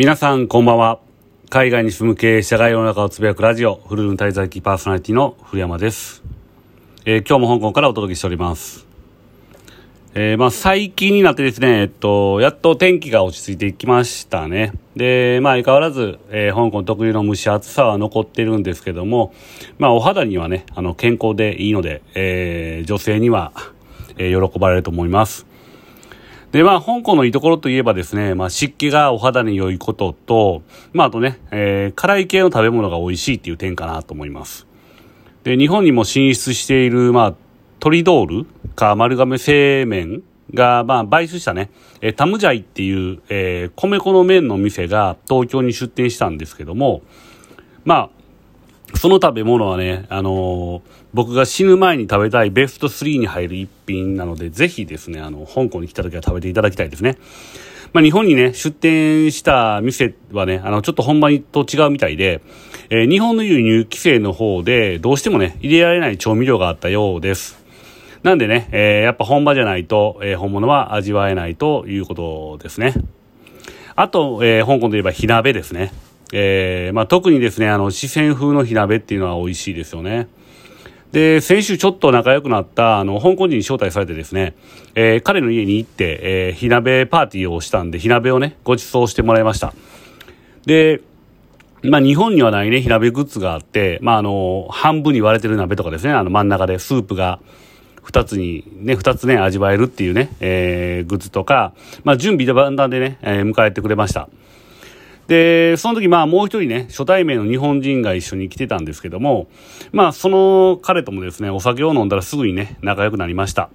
皆さんこんばんは。海外に住む経営者が世の中をつぶやくラジオ、フルルン滞在期パーソナリティの古山です。えー、今日も香港からお届けしております。えー、まあ最近になってですね、えっと、やっと天気が落ち着いてきましたね。で、まあ相変わらず、えー、香港特有の蒸し暑さは残ってるんですけども、まあお肌にはね、あの健康でいいので、えー、女性には、えー、喜ばれると思います。で、まあ、香港のいいところといえばですね、まあ、湿気がお肌に良いことと、まあ、あとね、えー、辛い系の食べ物が美味しいっていう点かなと思います。で、日本にも進出している、まあ、トリドールか丸亀製麺が、まあ、買収したね、えー、タムジャイっていう、えー、米粉の麺の店が東京に出店したんですけども、まあ、その食べ物はね、あのー、僕が死ぬ前に食べたいベスト3に入る一品なので、ぜひですね、あの、香港に来た時は食べていただきたいですね。まあ、日本にね、出店した店はね、あの、ちょっと本場と違うみたいで、えー、日本の輸入規制の方で、どうしてもね、入れられない調味料があったようです。なんでね、えー、やっぱ本場じゃないと、え、本物は味わえないということですね。あと、え、香港といえば火鍋ですね。えー、まあ、特にですね、あの、四川風の火鍋っていうのは美味しいですよね。で、先週ちょっと仲良くなった、あの、香港人に招待されてですね、えー、彼の家に行って、えー、火鍋パーティーをしたんで、火鍋をね、ご馳走してもらいました。で、まあ、日本にはないね、火鍋グッズがあって、まあ、あの、半分に割れてる鍋とかですね、あの、真ん中でスープが、二つに、ね、二つね、味わえるっていうね、えー、グッズとか、まあ、準備でバンダンでね、えー、迎えてくれました。で、その時まあもう一人ね、初対面の日本人が一緒に来てたんですけども、まあその彼ともですね、お酒を飲んだらすぐにね、仲良くなりました。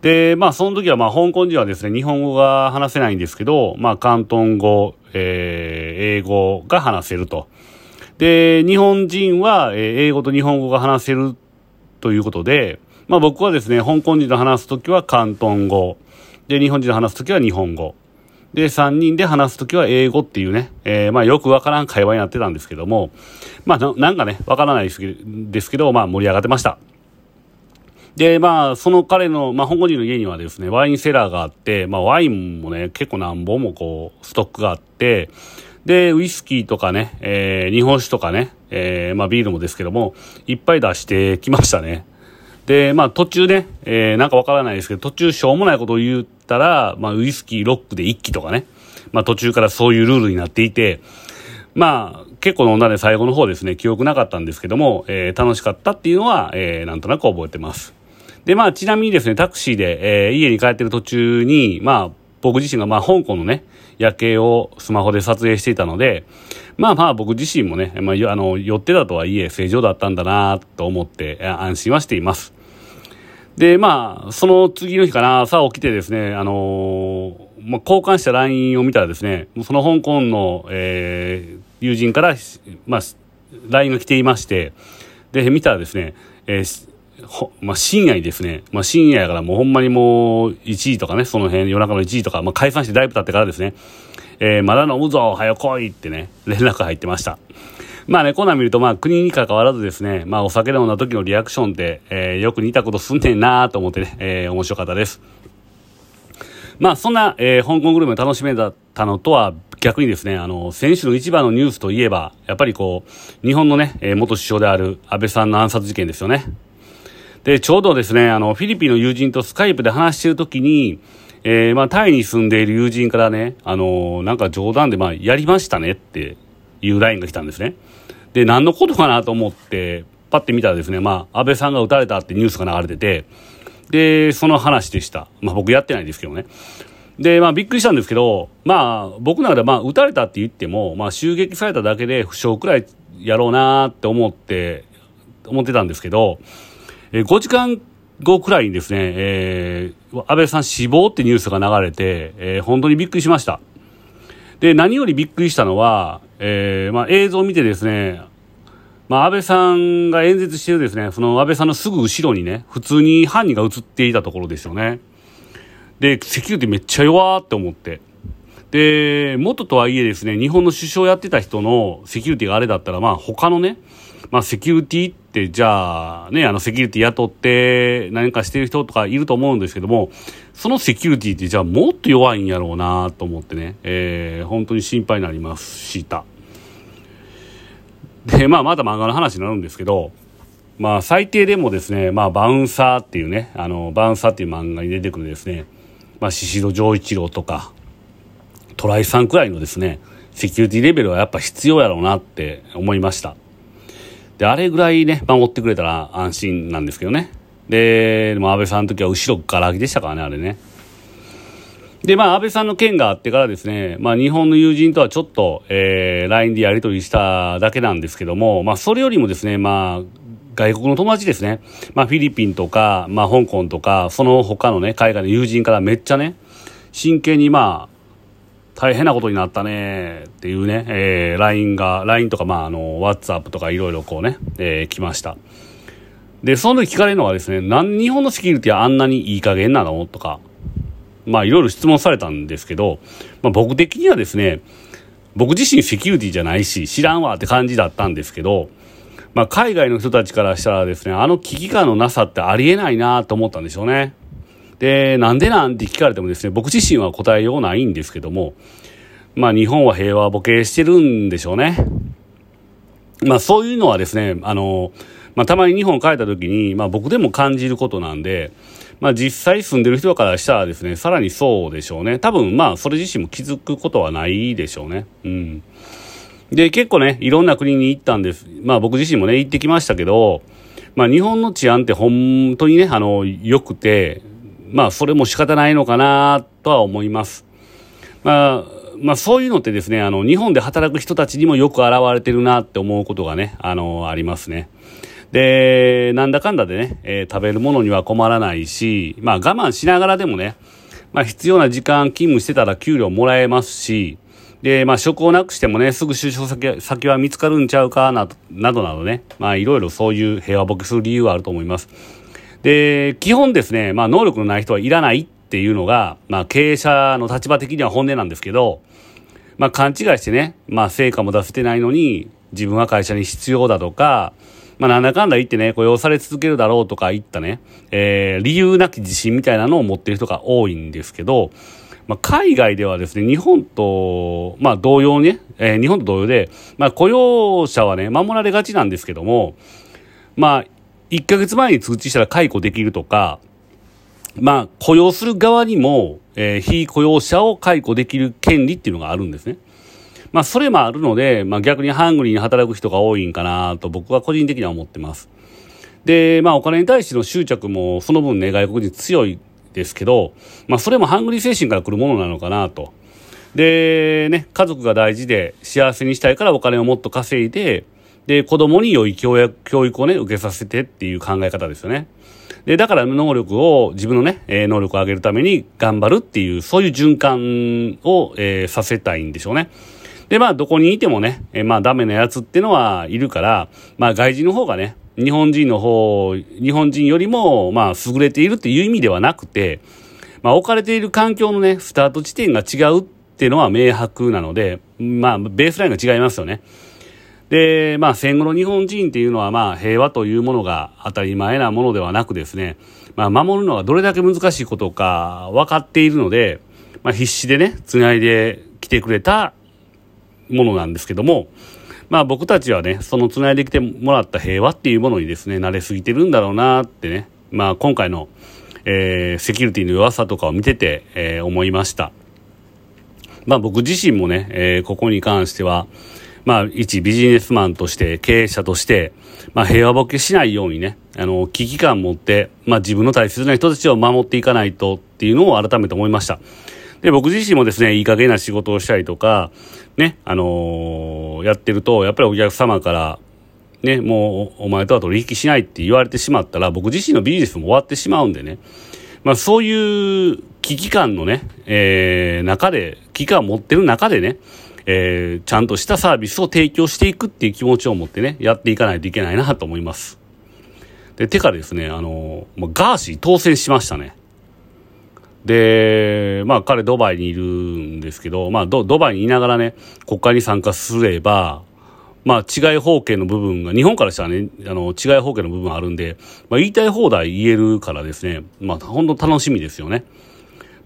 で、まあその時はまあ香港人はですね、日本語が話せないんですけど、まあ広東語、えー、英語が話せると。で、日本人は英語と日本語が話せるということで、まあ僕はですね、香港人と話すときは広東語。で、日本人と話すときは日本語。で、3人で話すときは英語っていうね、えー、まあよくわからん会話になってたんですけども、まあなんかね、わからないですけど、まあ盛り上がってました。で、まあ、その彼の、まあ、香港人の家にはですね、ワインセラーがあって、まあ、ワインもね、結構何本もこう、ストックがあって、で、ウイスキーとかね、えー、日本酒とかね、えー、まあ、ビールもですけども、いっぱい出してきましたね。で、まあ途中ね、えー、なんかわからないですけど、途中しょうもないことを言ったら、まあウイスキーロックで一気とかね、まあ途中からそういうルールになっていて、まあ結構飲んだね、最後の方ですね、記憶なかったんですけども、えー、楽しかったっていうのは、えー、なんとなく覚えてます。で、まあちなみにですね、タクシーで、えー、家に帰ってる途中に、まあ僕自身がまあ香港のね、夜景をスマホで撮影していたので、まあまあ僕自身もね、まあ、あの、寄ってたとはいえ正常だったんだなと思って安心はしています。で、まあ、その次の日かな、朝起きてですね、あのー、まあ、交換した LINE を見たらですね、その香港の、えー、友人から、まあ、LINE が来ていまして、で、見たらですね、えー、まあ、深夜にですね、まあ、深夜やからもうほんまにもう1時とかね、その辺夜中の1時とか、まあ、解散してだいぶ経ってからですね、えー、まだ飲むぞ、早来いってね、連絡入ってました。まあね、こんなん見ると、まあ国に関わらずですね、まあお酒飲んだ時のリアクションって、えー、よく似たことすんねんなと思ってね、えー、面白かったです。まあそんな、えー、香港グルメを楽しめたのとは逆にですね、あの、選手の一番のニュースといえば、やっぱりこう、日本のね、えー、元首相である安倍さんの暗殺事件ですよね。で、ちょうどですね、あの、フィリピンの友人とスカイプで話してる時に、えー、まあ、タイに住んでいる友人からね、あのー、なんか冗談で、まあ、やりましたねっていう LINE が来たんですね。で、何のことかなと思って、パッて見たらですね、まあ、安倍さんが撃たれたってニュースが流れてて、で、その話でした。まあ、僕やってないですけどね。で、まあ、びっくりしたんですけど、まあ、僕の中で、まあ、撃たれたって言っても、まあ、襲撃されただけで負傷くらいやろうなって思って、思ってたんですけど、え5時間後くらいにですね、えー、安倍さん死亡ってニュースが流れて、えー、本当にびっくりしました。で、何よりびっくりしたのは、えー、まあ、映像を見てですね、まあ、安倍さんが演説してるですね、その安倍さんのすぐ後ろにね、普通に犯人が映っていたところですよね。で、セキュリティめっちゃ弱って思って。で、元とはいえですね、日本の首相やってた人のセキュリティがあれだったら、まあ他のね、まあセキュリティっってじゃあねあのセキュリティ雇って何かしてる人とかいると思うんですけどもそのセキュリティってじゃあもっと弱いんやろうなと思ってね、えー、本当に心配になりましたでまあまだ漫画の話になるんですけどまあ最低でもですね、まあバウンサーっていうね、あの、バウンサーっていう漫画に出てくるですね、まあ宍戸丈一郎とか、トライさんくらいのですね、セキュリティレベルはやっぱ必要やろうなって思いました。で、あれぐらいね、守ってくれたら安心なんですけどね。で、でも安倍さんの時は後ろから空きでしたからね、あれね。で、まあ、安倍さんの件があってからですね、まあ、日本の友人とはちょっと、えー、LINE でやり取りしただけなんですけども、まあ、それよりもですね、まあ、外国の友達ですね、まあ、フィリピンとか、まあ、香港とか、その他のね、海外の友人からめっちゃね、真剣にまあ、大変なことになったねっていうね、えー、LINE が、LINE とか、まあ、あの、WhatsApp とかいろいろこうね、えー、来ました。で、その時聞かれるのがですね、なん日本のセキュリティはあんなにいい加減なの？とか、まあ、いろいろ質問されたんですけど、まあ、僕的にはですね、僕自身セキュリティじゃないし、知らんわって感じだったんですけど、まあ、海外の人たちからしたらですね、あの危機感のなさってありえないなと思ったんでしょうね。で、なんでなんて聞かれてもですね、僕自身は答えようないんですけども、まあ日本は平和ボケしてるんでしょうね。まあそういうのはですね、あの、まあたまに日本帰った時に、まあ僕でも感じることなんで、まあ実際住んでる人からしたらですね、さらにそうでしょうね。多分まあそれ自身も気づくことはないでしょうね。うん。で、結構ね、いろんな国に行ったんです。まあ僕自身もね、行ってきましたけど、まあ日本の治安って本当にね、あの、良くて、まあ、それも仕方ないのかなとは思います。まあ、まあ、そういうのってですね、あの、日本で働く人たちにもよく現れてるなって思うことがね、あの、ありますね。で、なんだかんだでね、えー、食べるものには困らないし、まあ、我慢しながらでもね、まあ、必要な時間勤務してたら給料もらえますし、で、まあ、職をなくしてもね、すぐ就職先先は見つかるんちゃうかな、などなどね、まあ、いろいろそういう平和ボケする理由はあると思います。で、基本ですね、まあ、能力のない人はいらないっていうのが、まあ、経営者の立場的には本音なんですけど、まあ、勘違いしてね、まあ、成果も出せてないのに、自分は会社に必要だとか、まあ、なんだかんだ言ってね、雇用され続けるだろうとか言ったね、えー、理由なき自信みたいなのを持ってる人が多いんですけど、まあ、海外ではですね、日本と、まあ、同様ね、えー、日本と同様で、まあ、雇用者はね、守られがちなんですけども、まあ、1ヶ月前に通知したら解雇できるとか、まあ、雇用する側にも、えー、非雇用者を解雇できる権利っていうのがあるんですね。まあ、それもあるので、まあ、逆にハングリーに働く人が多いんかなと僕は個人的には思ってます。で、まあ、お金に対しての執着もその分ね、外国人強いですけど、まあ、それもハングリー精神から来るものなのかなと。で、ね、家族が大事で幸せにしたいからお金をもっと稼いで、で、子供に良い教育教育をね、受けさせてっていう考え方ですよね。で、だから能力を、自分のね、えー、能力を上げるために頑張るっていう、そういう循環を、えー、させたいんでしょうね。で、まあ、どこにいてもね、えー、まあ、ダメなやつっていうのはいるから、まあ、外人の方がね、日本人の方、日本人よりも、まあ、優れているっていう意味ではなくて、まあ、置かれている環境のね、スタート地点が違うっていうのは明白なので、まあ、ベースラインが違いますよね。で、まあ戦後の日本人っていうのはまあ平和というものが当たり前なものではなくですね、まあ守るのがどれだけ難しいことか分かっているので、まあ必死でね、繋いできてくれたものなんですけども、まあ僕たちはね、その繋いできてもらった平和っていうものにですね、慣れすぎてるんだろうなってね、まあ今回の、えー、セキュリティの弱さとかを見てて、えー、思いました。まあ僕自身もね、えー、ここに関しては、まあ、一ビジネスマンとして、経営者として、まあ、平和ボケしないようにね、あの、危機感持って、まあ、自分の大切な人たちを守っていかないとっていうのを改めて思いました。で、僕自身もですね、いい加減な仕事をしたりとか、ね、あのー、やってると、やっぱりお客様から、ね、もう、お前とは取引しないって言われてしまったら、僕自身のビジネスも終わってしまうんでね、まあ、そういう危機感のね、えー、中で、危機感を持ってる中でね、えー、ちゃんとしたサービスを提供していくっていう気持ちを持ってね、やっていかないといけないなと思います。で、てかですね、あの、ま、ガーシー当選しましたね。で、まあ彼ドバイにいるんですけど、まあドドバイにいながらね、国会に参加すれば、まあ、違い方形の部分が、日本からしたらね、あの、違い方形の部分あるんで、まあ、言いたい放題言えるからですね、まあ、本当楽しみですよね。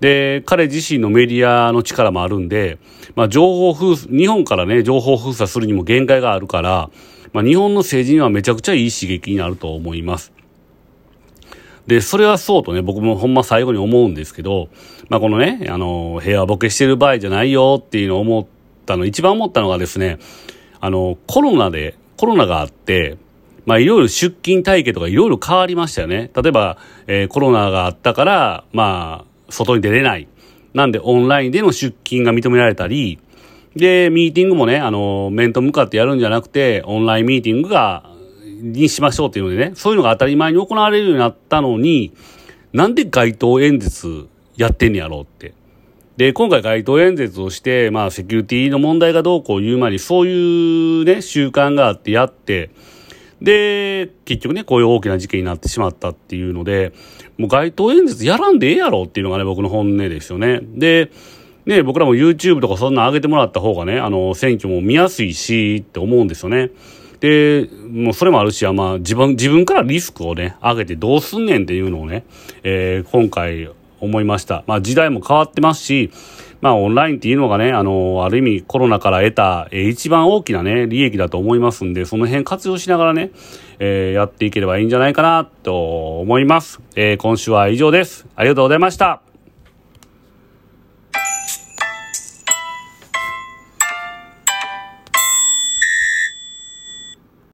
で、彼自身のメディアの力もあるんで、まあ、情報封鎖、日本からね、情報封鎖するにも限界があるから、まあ、日本の政治にはめちゃくちゃいい刺激になると思います。で、それはそうとね、僕もほんま最後に思うんですけど、まあ、このね、あの、平和ボケしてる場合じゃないよっていうのを思ったの、一番思ったのがですね、あの、コロナで、コロナがあって、まあ、いろいろ出勤体系とかいろいろ変わりましたよね。例えば、えー、コロナがあったから、まあ、外に出れない。なんで、オンラインでの出勤が認められたり、で、ミーティングもね、あの、面と向かってやるんじゃなくて、オンラインミーティングが、にしましょうっていうのでね、そういうのが当たり前に行われるようになったのに、なんで街頭演説やってんねやろうって。で、今回街頭演説をして、まあ、セキュリティの問題がどうこう言う前に、そういうね、習慣があってやって、で、結局ね、こういう大きな事件になってしまったっていうので、もう街頭演説やらんでええやろっていうのがね、僕の本音ですよね。で、ね、僕らも YouTube とかそんな上げてもらった方がね、あの、選挙も見やすいしって思うんですよね。で、もうそれもあるし、まあ自分、自分からリスクをね、上げてどうすんねんっていうのをね、えー、今回思いました。まあ時代も変わってますし、まあオンラインっていうのがね、あの、ある意味コロナから得た、えー、一番大きなね、利益だと思いますんで、その辺活用しながらね、えー、やっていければいいんじゃないかなと思います。えー、今週は以上です。ありがとうございました。